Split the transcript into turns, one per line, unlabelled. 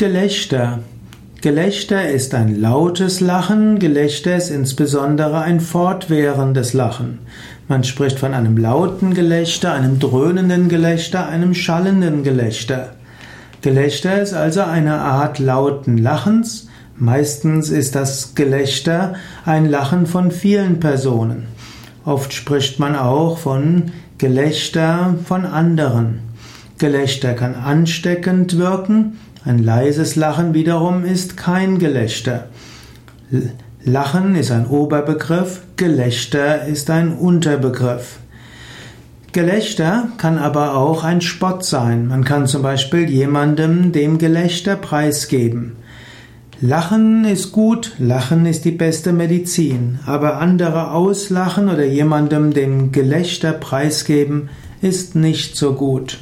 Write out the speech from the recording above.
Gelächter. Gelächter ist ein lautes Lachen, Gelächter ist insbesondere ein fortwährendes Lachen. Man spricht von einem lauten Gelächter, einem dröhnenden Gelächter, einem schallenden Gelächter. Gelächter ist also eine Art lauten Lachens. Meistens ist das Gelächter ein Lachen von vielen Personen. Oft spricht man auch von Gelächter von anderen. Gelächter kann ansteckend wirken, ein leises Lachen wiederum ist kein Gelächter. Lachen ist ein Oberbegriff, Gelächter ist ein Unterbegriff. Gelächter kann aber auch ein Spott sein. Man kann zum Beispiel jemandem dem Gelächter preisgeben. Lachen ist gut, Lachen ist die beste Medizin, aber andere auslachen oder jemandem dem Gelächter preisgeben ist nicht so gut.